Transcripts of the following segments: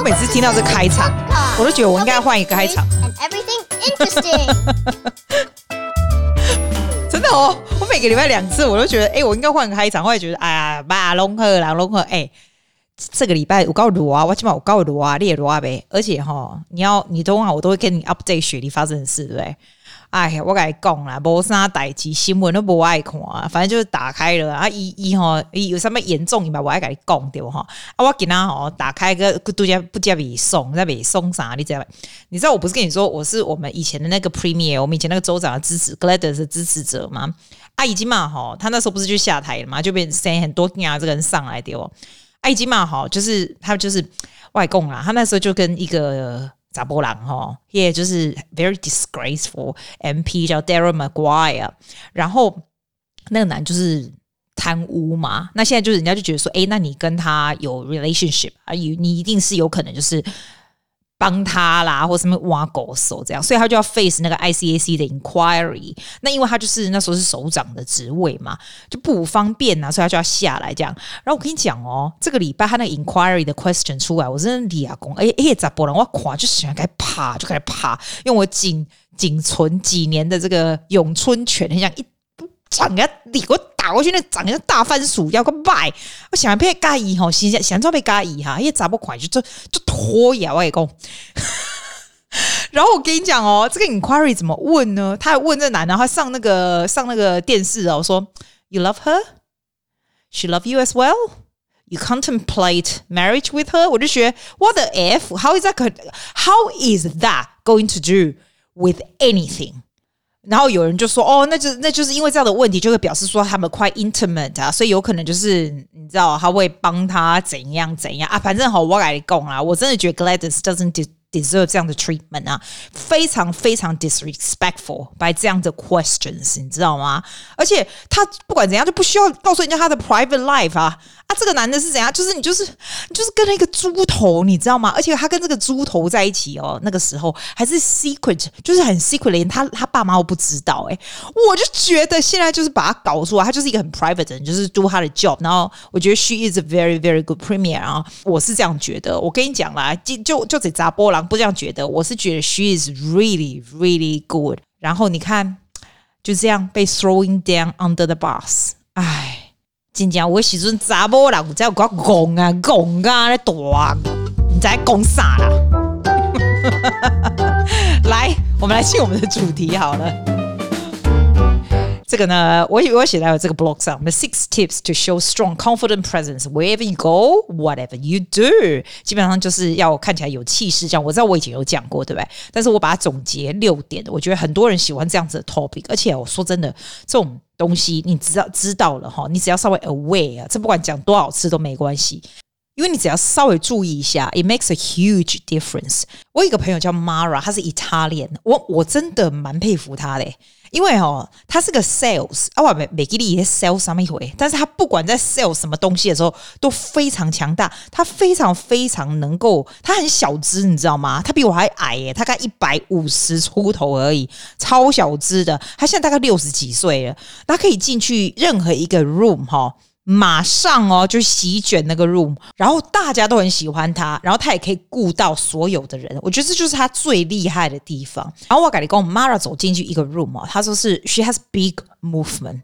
我每次听到这开场，我都觉得我应该换一个开场。真的哦，我每个礼拜两次，我都觉得，哎，我应该换个开场。我也觉得，哎呀，马龙赫，马龙赫，哎，这个礼拜我告罗啊，我起码我告罗啊，列罗啊呗。而且哈，你要你都啊，我都会跟你 update 雪梨发生的事，对不对？哎呀，我跟你讲啦，无啥代志，新闻都不爱看啊，反正就是打开了啊，伊伊吼，伊，有什么严重，嘛，我爱跟你讲对哈。啊，我给他吼打开个度假不加尾送，在尾送啥？你知道？你知道我不是跟你说我是我们以前的那个 Premier，我们以前那个州长的支持，Gladys 的支持者吗？啊，已经嘛吼，他那时候不是就下台了嘛，就变成很多啊这个人上来的哦。啊，已经嘛吼，就是他就是外公啦，他那时候就跟一个。砸波郎哈，也就是 very disgraceful MP 叫 Daryl McGuire，然后那个男就是贪污嘛，那现在就是人家就觉得说，哎，那你跟他有 relationship 啊，你你一定是有可能就是。帮他啦，或什么挖狗手这样，所以他就要 face 那个 ICAC 的 inquiry。那因为他就是那时候是首长的职位嘛，就不方便呐，所以他就要下来这样。然后我跟你讲哦，这个礼拜他那个 inquiry 的 question 出来，我真的立功。哎哎，咋不能？我垮就喜欢开始爬，就开始爬，用我仅仅存几年的这个咏春拳，很像一。长个你给我打过去，那长个大番薯要个卖，我想被介意吼，想想做被介意哈，因为砸不快就就就拖呀，我讲。然后我跟你讲哦，这个 inquiry 怎么问呢？他还问这男的，他上那个上那个电视哦，说 You love her, she love you as well. You contemplate marriage with her。我就学 What the f? How is that? How is that going to do with anything? 然后有人就说：“哦，那就那就是因为这样的问题，就会表示说他们快 intimate 啊，所以有可能就是你知道他会帮他怎样怎样啊，反正好，我跟你讲啊，我真的觉得 Gladys doesn't deserve 这样的 treatment 啊，非常非常 disrespectful by 这样的 questions，你知道吗？而且他不管怎样就不需要告诉人家他的 private life 啊。”啊，这个男的是怎样？就是你，就是你，就是跟那个猪头，你知道吗？而且他跟这个猪头在一起哦，那个时候还是 secret，就是很 secret，连他他爸妈都不知道。哎，我就觉得现在就是把他搞出来，他就是一个很 private 的人，就是 do 他的 job。然后我觉得 she is a very very good premier 啊，我是这样觉得。我跟你讲啦，就就就这砸波不这样觉得，我是觉得 she is really really good。然后你看，就这样被 throwing down under the bus，哎。真正我时阵查某人才有够讲啊讲啊咧大，你在讲啥啦？来，我们来进我们的主题好了。这个呢，我我写在这个 blog 上，The six tips to show strong, confident presence wherever you go, whatever you do。基本上就是要看起来有气势，这样。我知道我以前有讲过，对不对？但是我把它总结六点，我觉得很多人喜欢这样子的 topic。而且我说真的，这种东西你知道知道了哈，你只要稍微 aware，这不管讲多少次都没关系。因为你只要稍微注意一下，it makes a huge difference。我有一个朋友叫 Mara，他是 Italian，我我真的蛮佩服他的。因为哦，他是个 sales，啊，我每每给你也 sell 什么一回，但是他不管在 sell 什么东西的时候都非常强大，他非常非常能够，他很小只，你知道吗？他比我还矮耶，他大概一百五十出头而已，超小只的。他现在大概六十几岁了，他可以进去任何一个 room 哈。马上哦，就席卷那个 room，然后大家都很喜欢他，然后他也可以顾到所有的人，我觉得这就是他最厉害的地方。然后我跟你讲，Mara 走进去一个 room 哦，他说是 she has big movement。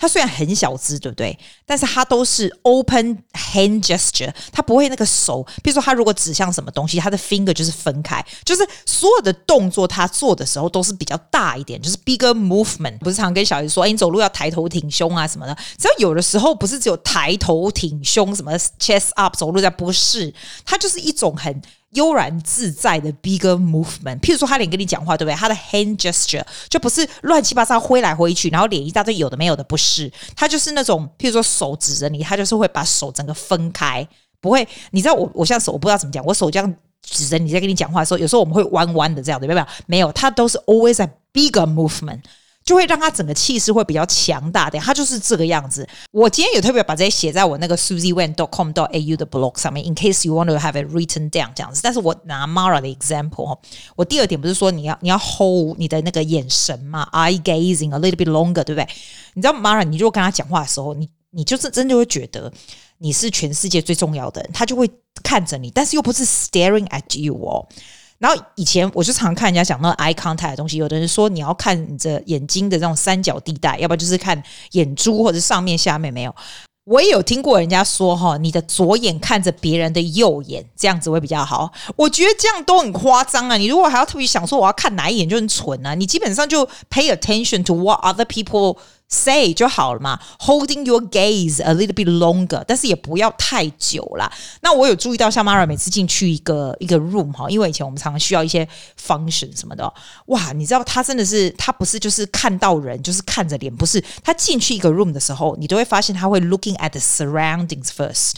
他虽然很小只，对不对？但是他都是 open hand gesture，他不会那个手，比如说他如果指向什么东西，他的 finger 就是分开，就是所有的动作他做的时候都是比较大一点，就是 bigger movement。不是常跟小孩说，哎，你走路要抬头挺胸啊什么的。只要有的时候不是只有抬头挺胸，什么 chest up 走路在，不是，它就是一种很。悠然自在的 bigger movement，譬如说他脸跟你讲话，对不对？他的 hand gesture 就不是乱七八糟挥来挥去，然后脸一大堆有的没有的，不是，他就是那种譬如说手指着你，他就是会把手整个分开，不会。你知道我我现在手我不知道怎么讲，我手这样指着你在跟你讲话的时候，有时候我们会弯弯的这样，对不对？没有，他都是 always a bigger movement。就会让他整个气势会比较强大点，他就是这个样子。我今天有特别把这些写在我那个 susiewen.com.au 的 blog 上面，in case you want to have it written down 这样子。但是我拿 Mara 的 example，我第二点不是说你要你要 hold 你的那个眼神嘛，eye gazing a little bit longer，对不对？你知道 Mara，你如果跟他讲话的时候，你你就是真的会觉得你是全世界最重要的人，他就会看着你，但是又不是 staring at you 哦。然后以前我就常看人家讲那个 eye contact 的东西，有的人说你要看着眼睛的这种三角地带，要不然就是看眼珠或者上面下面没有。我也有听过人家说哈，你的左眼看着别人的右眼，这样子会比较好。我觉得这样都很夸张啊！你如果还要特别想说我要看哪一眼，就很蠢啊！你基本上就 pay attention to what other people。Say 就好了嘛，holding your gaze a little bit longer，但是也不要太久啦。那我有注意到，像 Mara 每次进去一个一个 room 哈，因为以前我们常常需要一些 function 什么的，哇，你知道他真的是，他不是就是看到人就是看着脸，不是他进去一个 room 的时候，你都会发现他会 looking at the surroundings first。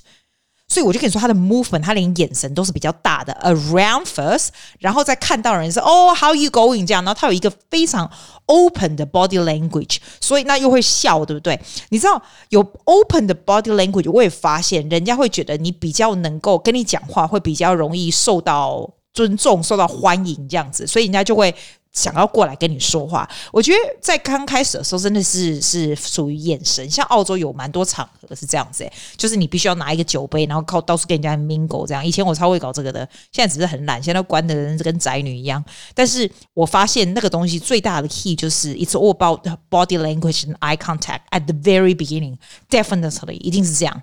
所以我就跟你说，他的 movement，他连眼神都是比较大的，around first，然后再看到人是哦，how you going 这样，然后他有一个非常 open 的 body language，所以那又会笑，对不对？你知道有 open 的 body language，我也发现人家会觉得你比较能够跟你讲话，会比较容易受到尊重、受到欢迎这样子，所以人家就会。想要过来跟你说话，我觉得在刚开始的时候真的是是属于眼神。像澳洲有蛮多场合是这样子，欸，就是你必须要拿一个酒杯，然后靠到处跟人家 mingle 这样。以前我超会搞这个的，现在只是很懒，现在关的人跟宅女一样。但是我发现那个东西最大的 key 就是 it's all about body language and eye contact at the very beginning，definitely 一定是这样。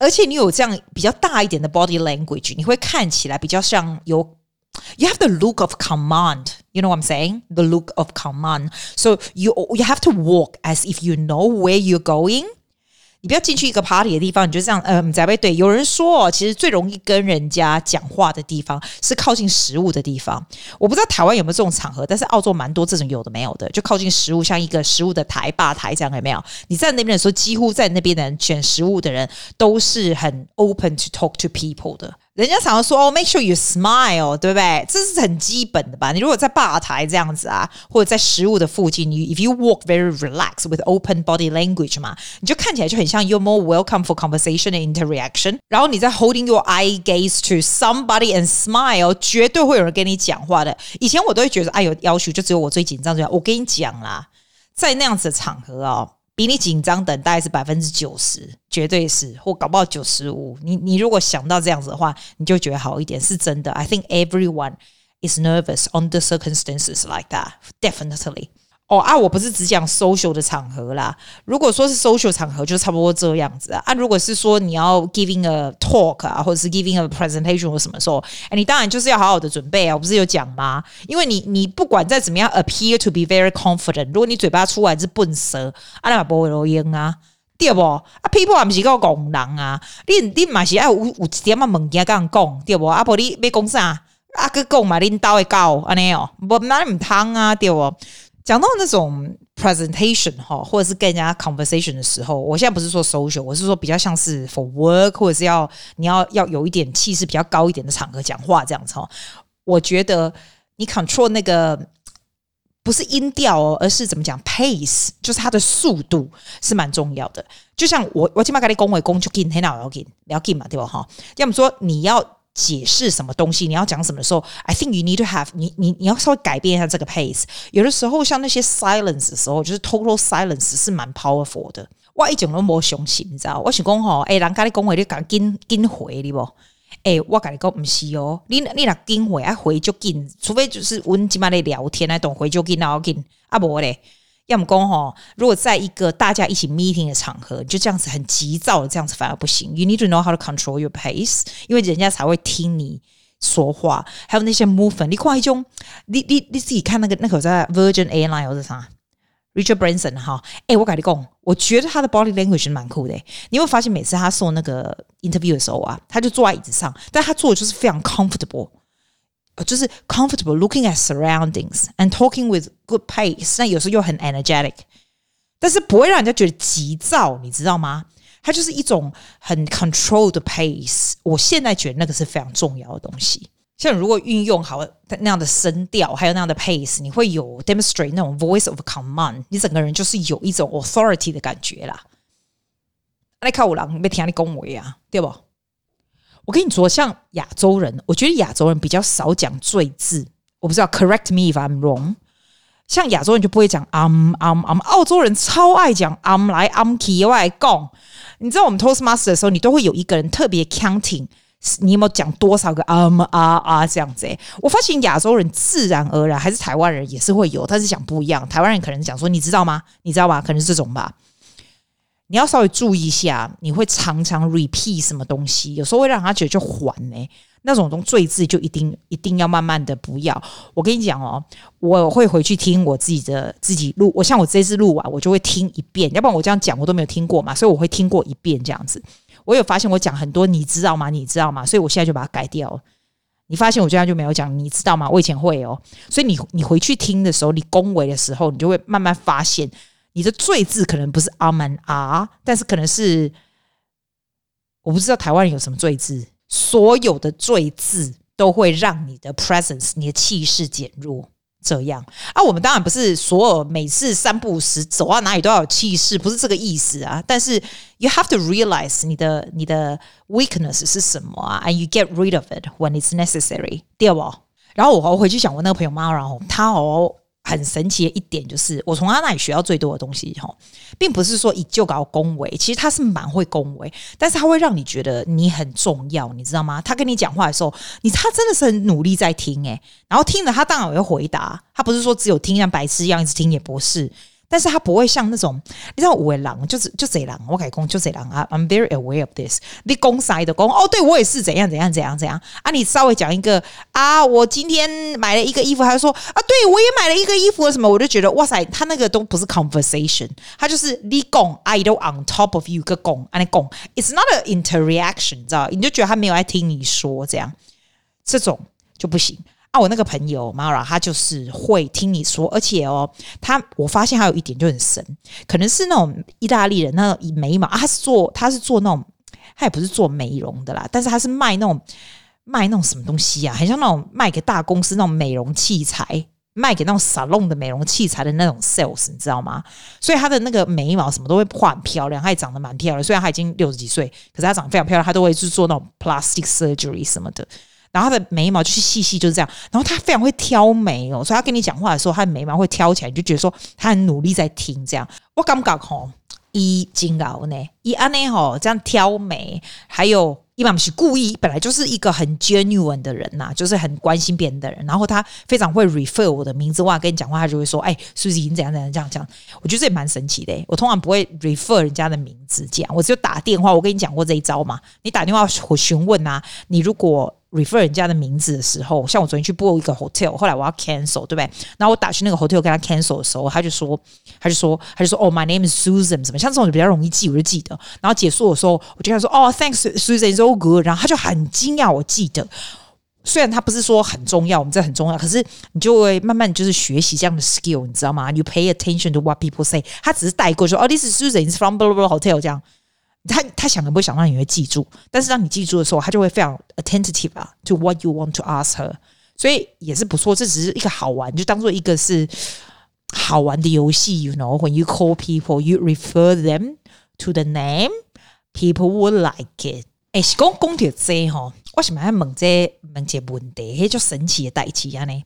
而且你有这样比较大一点的 body language，你会看起来比较像有。You have the look of command. You know what I'm saying? The look of command. So you you have to walk as if you know where you're going. 你不要进去一个 party 的地方，你就这样，嗯，在背对。有人说，其实最容易跟人家讲话的地方是靠近食物的地方。我不知道台湾有没有这种场合，但是澳洲蛮多这种有的没有的，就靠近食物，像一个食物的台吧台这样，有没有？你在那边的时候，几乎在那边的人选食物的人都是很 open to talk to people 的。人家常常说哦，make sure you smile，对不对？这是很基本的吧？你如果在吧台这样子啊，或者在食物的附近，你 if you walk very relaxed with open body language 嘛，你就看起来就很像 you're more welcome for conversation and interaction。然后你在 holding your eye gaze to somebody and smile，绝对会有人跟你讲话的。以前我都会觉得，哎呦，要求就只有我最紧张这样。我跟你讲啦，在那样子的场合哦。比你紧张等待是百分之九十，绝对是，或搞不好九十五。你你如果想到这样子的话，你就觉得好一点，是真的。I think everyone is nervous under circumstances like that, definitely. 哦啊，我不是只讲 social 的场合啦。如果说是 social 场合，就差不多这样子啊。啊，如果是说你要 giving a talk 啊，或者是 giving a presentation 或什么时候，哎，你当然就是要好好的准备啊。我不是有讲吗？因为你你不管再怎么样 appear to be very confident，如果你嘴巴出来是笨舌，啊，那不会录音啊，对不？啊，people 还不是个讲人啊，你你嘛是爱有有一点啊物件跟人讲，对不？啊，不你要讲啥？啊，去讲嘛，领导会教安尼哦，不那唔通啊，对不？讲到那种 presentation 哈，或者是跟人家 conversation 的时候，我现在不是说 social，我是说比较像是 for work，或者是要你要要有一点气势比较高一点的场合讲话这样子哈。我觉得你 control 那个不是音调哦，而是怎么讲 pace，就是它的速度是蛮重要的。就像我我起码跟你讲话讲就紧，很好要紧，要紧嘛，对吧？哈，要么说你要。解释什么东西，你要讲什么的时候，I think you need to have 你你你要稍微改变一下这个 pace。有的时候像那些 silence 的时候，就是 total silence 是蛮 powerful 的。我一讲都没雄心，你知道？我想讲吼，诶，人家你讲话你赶紧紧回你不？诶，我跟你讲不是哦，你你若紧回啊回就紧，除非就是我们起码在聊天来懂回就紧，然后紧啊不嘞。要么公哈，如果在一个大家一起 meeting 的场合，就这样子很急躁的这样子反而不行。You need to know how to control your pace，因为人家才会听你说话。还有那些 movement，你看一种，你你你自己看那个那口在 Virgin Airline 或者啥，Richard Branson 哈，哎，我跟你讲，我觉得他的 body language 蛮酷的。你会发现每次他送那个 interview 的时候啊，他就坐在椅子上，但他坐的就是非常 comfortable。就是 comfortable looking at surroundings and talking with good pace，那有时候又很 energetic，但是不会让人家觉得急躁，你知道吗？它就是一种很 controlled pace。我现在觉得那个是非常重要的东西。像如果运用好那样的声调，还有那样的 pace，你会有 demonstrate 那种 voice of command，你整个人就是有一种 authority 的感觉啦。你看我啦，没听你恭维啊，对不？我跟你说，像亚洲人，我觉得亚洲人比较少讲赘字。我不知道，correct me if I'm wrong。像亚洲人就不会讲 um um um，澳洲人超爱讲 um 来 um 去，我来讲。你知道我们 Toastmaster 的时候，你都会有一个人特别 counting，你有没有讲多少个啊啊啊这样子？诶，我发现亚洲人自然而然，还是台湾人也是会有，但是讲不一样。台湾人可能讲说，你知道吗？你知道吗？可能是这种吧。你要稍微注意一下，你会常常 repeat 什么东西，有时候会让他觉得就缓呢。那种种赘字就一定一定要慢慢的不要。我跟你讲哦，我会回去听我自己的自己录。我像我这次录完，我就会听一遍，要不然我这样讲我都没有听过嘛，所以我会听过一遍这样子。我有发现我讲很多，你知道吗？你知道吗？所以我现在就把它改掉。你发现我这样就没有讲，你知道吗？我以前会哦，所以你你回去听的时候，你恭维的时候，你就会慢慢发现。你的罪字可能不是阿门啊，但是可能是我不知道台湾人有什么罪字。所有的罪字都会让你的 presence、你的气势减弱。这样啊，我们当然不是所有每次三不五时走到哪里都要有气势，不是这个意思啊。但是 you have to realize 你的你的 weakness 是什么啊，and you get rid of it when it's necessary，对不？然后我回去想我那个朋友妈，然后他哦。很神奇的一点就是，我从他那里学到最多的东西吼，并不是说以就搞恭维，其实他是蛮会恭维，但是他会让你觉得你很重要，你知道吗？他跟你讲话的时候，你他真的是很努力在听诶，然后听了他当然也会回答，他不是说只有听像白痴一样一直听，也不是。但是他不会像那种，你知道，五位狼就是就贼狼，我改讲就贼狼啊。I'm very aware of this。你公塞的公哦，对我也是怎样怎样怎样怎样啊。你稍微讲一个啊，我今天买了一个衣服，他就说啊，对我也买了一个衣服，什么我就觉得哇塞，他那个都不是 conversation，他就是你讲，I do on top of you 个讲，啊你讲，It's not an interaction，你知道？你就觉得他没有在听你说这样，这种就不行。啊，我那个朋友 Mara，他就是会听你说，而且哦，他我发现他有一点就很神，可能是那种意大利人，那种眉毛，啊、他是做他是做那种，他也不是做美容的啦，但是他是卖那种卖那种什么东西啊，很像那种卖给大公司那种美容器材，卖给那种沙龙的美容器材的那种 sales，你知道吗？所以他的那个眉毛什么都会画很漂亮，他也长得蛮漂亮，虽然他已经六十几岁，可是他长得非常漂亮，他都会去做那种 plastic surgery 什么的。然后他的眉毛就是细细，就是这样。然后他非常会挑眉哦，所以他跟你讲话的时候，他的眉毛会挑起来，你就觉得说他很努力在听。这样，我感觉吼，伊真熬呢，伊安呢吼这样挑眉，还有。伊玛不是故意，本来就是一个很 genuine 的人呐、就是很关心别人的人。然后他非常会 refer 我的名字，哇，跟你讲话，他就会说：“哎、欸，是不是已经怎样怎样这样这样？”我觉得这也蛮神奇的、我通常不会 refer 人家的名字，这样我只有打电话。我跟你讲过这一招嘛？你打电话我询问啊，你如果。Refer 人家的名字的时候，像我昨天去 book 一个 hotel，后来我要 cancel，对不对？然后我打去那个 hotel 跟他 cancel 的时候，他就说，他就说，他就说，哦，my name is Susan，什么？像这种就比较容易记，我就记得。然后结束的时候，我就跟他说，哦，thanks Susan，is all good。然后他就很惊讶，我记得。虽然他不是说很重要，我们这很重要，可是你就会慢慢就是学习这样的 skill，你知道吗？You pay attention to what people say。他只是带过说，哦，this is Susan，is from blah blah blah hotel 这样。他他想都不会想到你会记住，但是当你记住的时候，他就会非常 attentive 啊，to what you want to ask her，所以也是不错。这只是一个好玩，就当做一个是好玩的游戏。You know, when you call people, you refer them to the name, people would like it。哎，是讲讲到这哈，为什么要问这问这问题？迄种神奇的代志啊呢？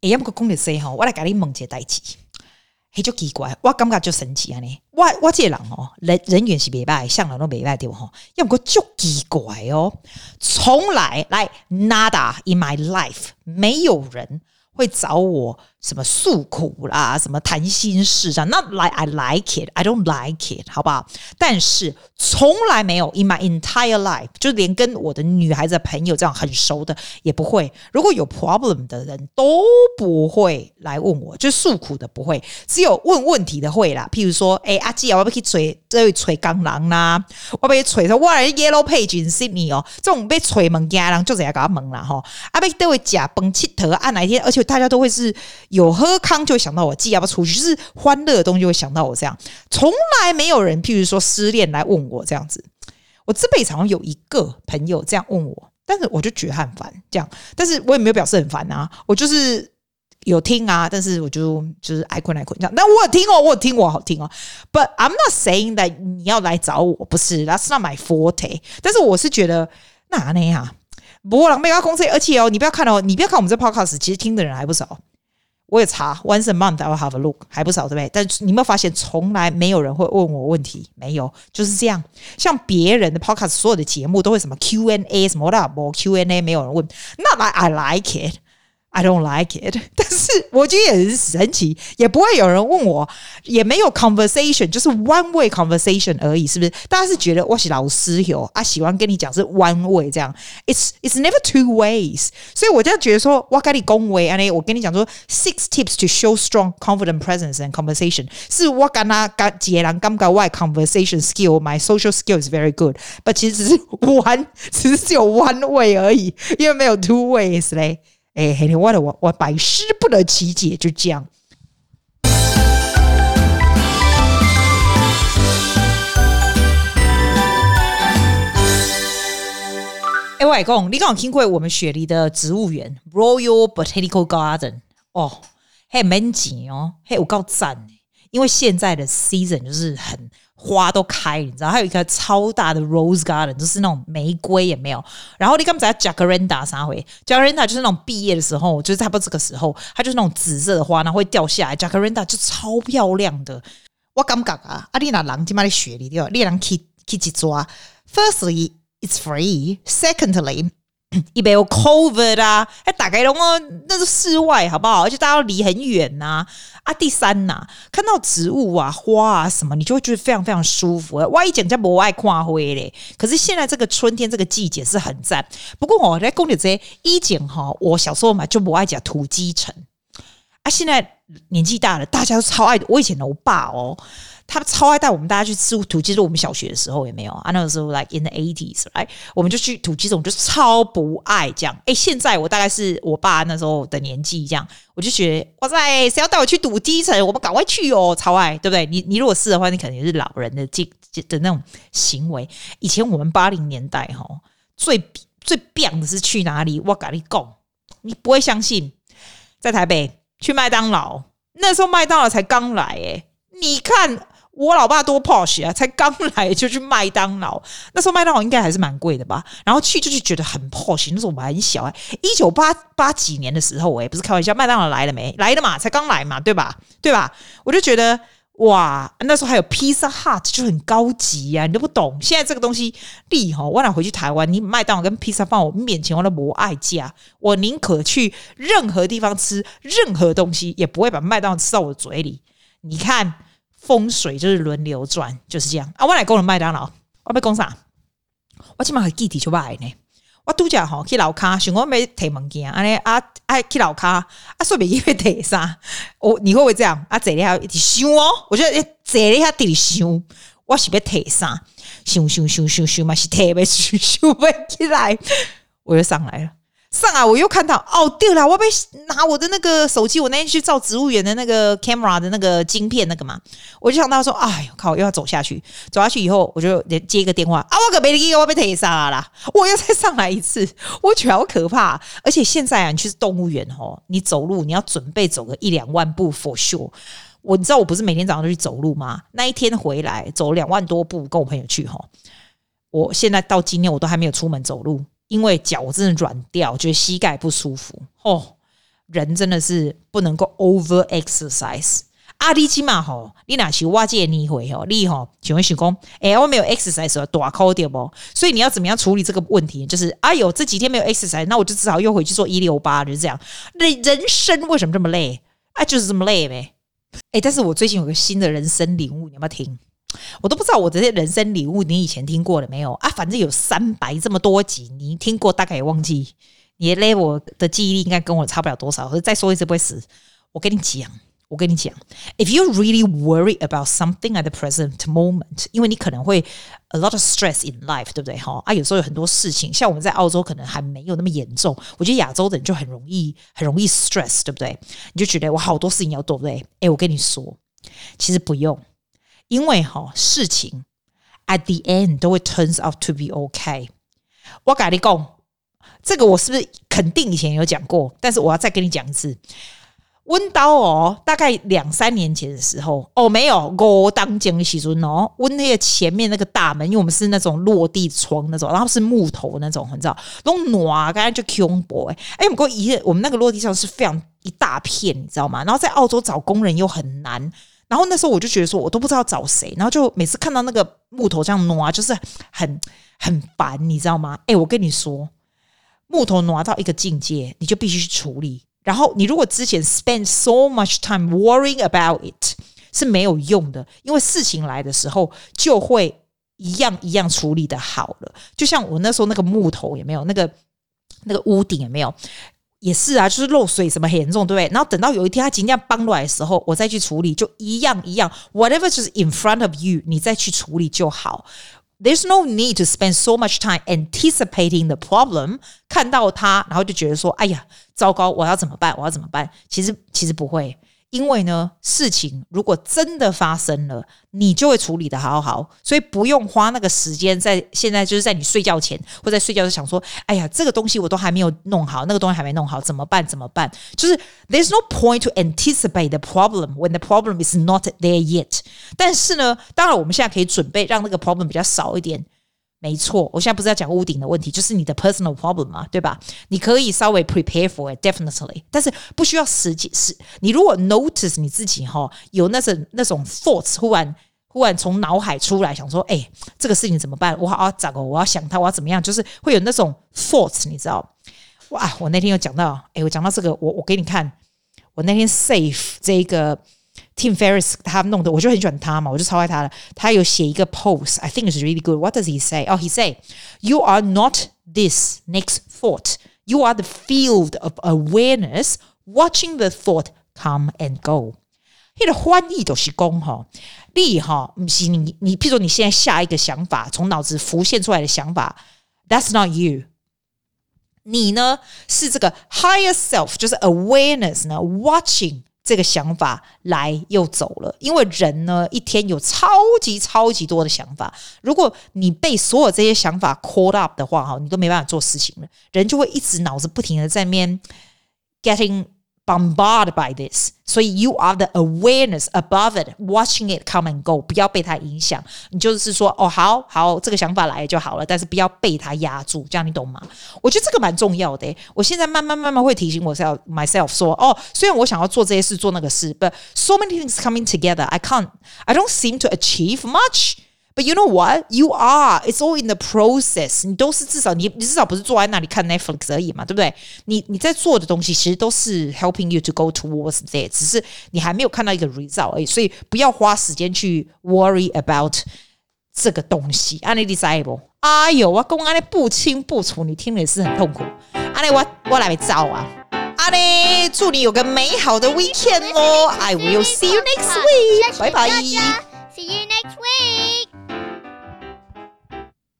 哎，要不讲到这哈，我来给你问一个代志。嘿，就奇怪，我感觉就神奇啊！呢，我我这个人哦，人人缘是袂歹，向来都袂歹对不吼？要不过就奇怪哦，从来来 nada in my life，没有人会找我。什么诉苦啦，什么谈心事这样，Not like I like it, I don't like it，好不好？但是从来没有 in my entire life，就连跟我的女孩子的朋友这样很熟的也不会。如果有 problem 的人都不会来问我，就诉苦的不会，只有问问题的会啦。譬如说，哎、欸，阿基啊，我要去锤这位锤钢狼啦，我被锤说，哇，Yellow Page in Sydney 哦，这种被锤门家人就这样搞门了哈。阿被这位假崩气头啊，哪一天，而且大家都会是。有喝康就会想到我，寄要不要出去，就是欢乐的东西就会想到我这样。从来没有人，譬如说失恋来问我这样子。我这辈子好像有一个朋友这样问我，但是我就觉得很烦这样。但是我也没有表示很烦啊，我就是有听啊，但是我就就是爱困爱困这样。但我有听哦，我有听，我好听哦。But I'm not saying that 你要来找我，不是，That's not my forte。但是我是觉得哪呢呀？不过没有公司，而且哦，你不要看哦，你不要看我们这 podcast，其实听的人还不少。我也查，once a month I will have a look，还不少，对不对？但你有没有发现，从来没有人会问我问题？没有，就是这样。像别人的 podcast，所有的节目都会什么 Q&A 什么的，我 Q&A 没有人问。那 I I like it。I don't like it，但是我觉得也很神奇，也不会有人问我，也没有 conversation，就是 one way conversation 而已，是不是？大家是觉得我是老师哟啊，喜欢跟你讲是 one way 这样，it's it's never two ways，所以我就觉得说，我跟你恭维啊，我跟你讲说，six tips to show strong confident presence and conversation，是我跟他跟杰兰刚刚外 conversation skill，my social skill is very good，but 其实只是 one，只是只有 one way 而已，因为没有 two ways 嘞。 哎，嘿，我的我我百思不得其解，就这样。哎，外公，你刚刚听过我们雪梨的植物园 Royal Botanical Garden 哦，还蛮紧哦，还有够赞，因为现在的 season 就是很。花都开，你知道，还有一个超大的 rose garden，就是那种玫瑰也没有。然后你刚才 jacaranda 啥回？jacaranda 就是那种毕业的时候，就是差不多这个时候，它就是那种紫色的花，然后会掉下来。jacaranda 就超漂亮的。我感觉啊，阿丽娜狼今嘛的雪里对吧？丽郎去去去抓。Firstly, it's free. Secondly, 一杯有 COVID 啊，还打开龙哦，那是室外好不好？而且大家都离很远呐啊，啊。第三呐、啊，看到植物啊、花啊什么，你就会觉得非常非常舒服。我以前在国外看花嘞，可是现在这个春天这个季节是很赞。不过我在公里这些以前哈，我小时候嘛就不爱讲土鸡城啊。现在年纪大了，大家都超爱。我以前的我爸哦。他超爱带我们大家去吃土鸡，就我们小学的时候也没有啊，那个时候 like in the eighties，来我们就去土鸡，这种就超不爱这样。哎，现在我大概是我爸那时候的年纪这样，我就觉得哇塞，谁要带我去土鸡城？我们赶快去哦，超爱，对不对？你你如果是的话，你可能也是老人的这的那种行为。以前我们八零年代哈，最最棒的是去哪里？我跟你讲，你不会相信，在台北去麦当劳，那时候麦当劳才刚来诶，你看。我老爸多 posh 啊！才刚来就去麦当劳，那时候麦当劳应该还是蛮贵的吧？然后去就是觉得很 posh。那时候我们很小哎，一九八八几年的时候，哎，不是开玩笑，麦当劳来了没？来了嘛，才刚来嘛，对吧？对吧？我就觉得哇，那时候还有 Pizza Hut 就很高级啊，你都不懂。现在这个东西厉害，我俩回去台湾，你麦当劳跟披萨放我面前，我都不爱加。我宁可去任何地方吃任何东西，也不会把麦当劳吃到我嘴里。你看。风水就是轮流转，就是这样啊！我来讲了麦当劳，我要讲啥？我起码还记得就买呢。我度假吼去楼卡，想讲要提物件，安尼啊啊去楼卡啊，说不定要提啥？我你会不会这样啊？这里还有一直想哦，我觉得这里还得想，我是要提啥？想想想想想嘛，是提不起，想不起来，我就上来了。上啊！我又看到哦，对了，我被拿我的那个手机，我那天去照植物园的那个 camera 的那个晶片那个嘛，我就想到说，哎呦靠，又要走下去，走下去以后，我就连接一个电话啊，我可没给我被推杀了，我又再上来一次，我觉得好可怕。而且现在啊，你去动物园哦，你走路你要准备走个一两万步 for sure。我你知道我不是每天早上都去走路吗？那一天回来走两万多步，跟我朋友去哈。我现在到今天我都还没有出门走路。因为脚真的软掉，觉得膝盖不舒服哦。人真的是不能够 over exercise。阿弟起码吼，你哪去挖界你会吼，你吼请问许工，哎，我没有 exercise，大扣掉不？所以你要怎么样处理这个问题？就是哎呦，这几天没有 exercise，那我就只好又回去做一六八，就是这样。那人生为什么这么累？啊，就是这么累呗。哎，但是我最近有个新的人生领悟，你要不要听？我都不知道我这些人生礼物，你以前听过了没有啊？反正有三百这么多集，你听过大概也忘记。你的 level 的记忆力应该跟我差不了多少。我再说一次不会死。我跟你讲，我跟你讲，if you really worry about something at the present moment，因为你可能会 a lot of stress in life，对不对？哈啊，有时候有很多事情，像我们在澳洲可能还没有那么严重。我觉得亚洲的人就很容易很容易 stress，对不对？你就觉得我好多事情要做，对不对？诶，我跟你说，其实不用。因为哈事情 at the end 都会 turns out to be okay。我跟你讲，这个我是不是肯定以前有讲过？但是我要再跟你讲一次。温刀哦，大概两三年前的时候哦，没有我当间的时阵哦，温那个前面那个大门，因为我们是那种落地窗那种，然后是木头那种，你知道，那种暖，刚才就恐怖哎，哎，我们一我们那个落地窗是非常一大片，你知道吗？然后在澳洲找工人又很难，然后那时候我就觉得说，我都不知道找谁，然后就每次看到那个木头这样挪，就是很很烦，你知道吗？哎，我跟你说，木头挪到一个境界，你就必须去处理。然后你如果之前 spend so much time worrying about it 是没有用的，因为事情来的时候就会一样一样处理的好了。就像我那时候那个木头也没有，那个那个屋顶也没有，也是啊，就是漏水什么很严重，对不对？然后等到有一天它尽量帮来的时候，我再去处理，就一样一样，whatever 就是 in front of you，你再去处理就好。There's no need to spend so much time anticipating the problem。看到它，然后就觉得说：“哎呀，糟糕，我要怎么办？我要怎么办？”其实，其实不会。因为呢，事情如果真的发生了，你就会处理得好好，所以不用花那个时间在现在，就是在你睡觉前或在睡觉就想说，哎呀，这个东西我都还没有弄好，那个东西还没弄好，怎么办？怎么办？就是 there's no point to anticipate the problem when the problem is not there yet。但是呢，当然我们现在可以准备让那个 problem 比较少一点。没错，我现在不是在讲屋顶的问题，就是你的 personal problem 嘛，对吧？你可以稍微 prepare for it，definitely，但是不需要实际是。你如果 notice 你自己哈，有那种那种 thoughts 忽然忽然从脑海出来，想说，哎，这个事情怎么办？我好要找个，我要想他，我要怎么样？就是会有那种 thoughts，你知道？哇，我那天有讲到，哎，我讲到这个，我我给你看，我那天 save 这个。Tim Ferriss 他弄的，我就很喜欢他嘛，我就超爱他的。他有写一个 post，I think it's really good. What does he say? Oh, he say, "You are not this next thought. You are the field of awareness, watching the thought come and go." 他的翻译都是讲哈，你哈不是你，你譬如说你现在下一个想法从脑子浮现出来的想法，That's not you。你呢是这个 higher self，就是 awareness 呢，watching。 这个想法来又走了，因为人呢一天有超级超级多的想法，如果你被所有这些想法 caught up 的话，哈，你都没办法做事情了，人就会一直脑子不停的在面 getting。Bombarded by this，所以 you are the awareness above it, watching it come and go，不要被它影响。你就是说，哦，好好，这个想法来就好了，但是不要被它压住，这样你懂吗？我觉得这个蛮重要的。我现在慢慢慢慢会提醒我 self myself 说，哦，虽然我想要做这些事，做那个事，but so many things coming together, I can't, I don't seem to achieve much. But you know what? You are. It's all in the process. 你都是至少你你至少不是坐在那里看 Netflix 而已嘛，对不对？你你在做的东西其实都是 helping you to go towards there，只是你还没有看到一个 result 而已。所以不要花时间去 worry about 这个东西。安利你知不？哎呦，我讲安利不清不楚，你听了也是很痛苦。安利我我来找啊。安利祝你有个美好的 weekend 哦。I will see you next week。拜拜。See you next week。